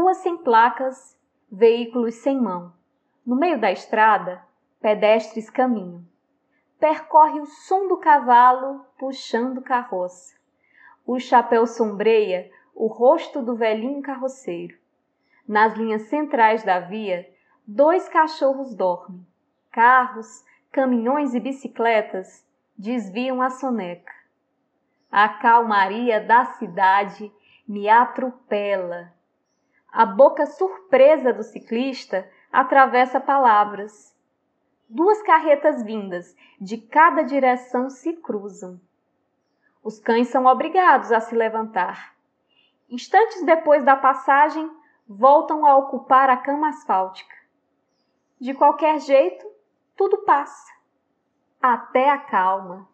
Ruas sem placas, veículos sem mão. No meio da estrada, pedestres caminham. Percorre o som do cavalo puxando carroça. O chapéu sombreia o rosto do velhinho carroceiro. Nas linhas centrais da via, dois cachorros dormem. Carros, caminhões e bicicletas desviam a soneca. A calmaria da cidade me atropela. A boca surpresa do ciclista atravessa palavras. Duas carretas vindas de cada direção se cruzam. Os cães são obrigados a se levantar. Instantes depois da passagem, voltam a ocupar a cama asfáltica. De qualquer jeito, tudo passa. Até a calma.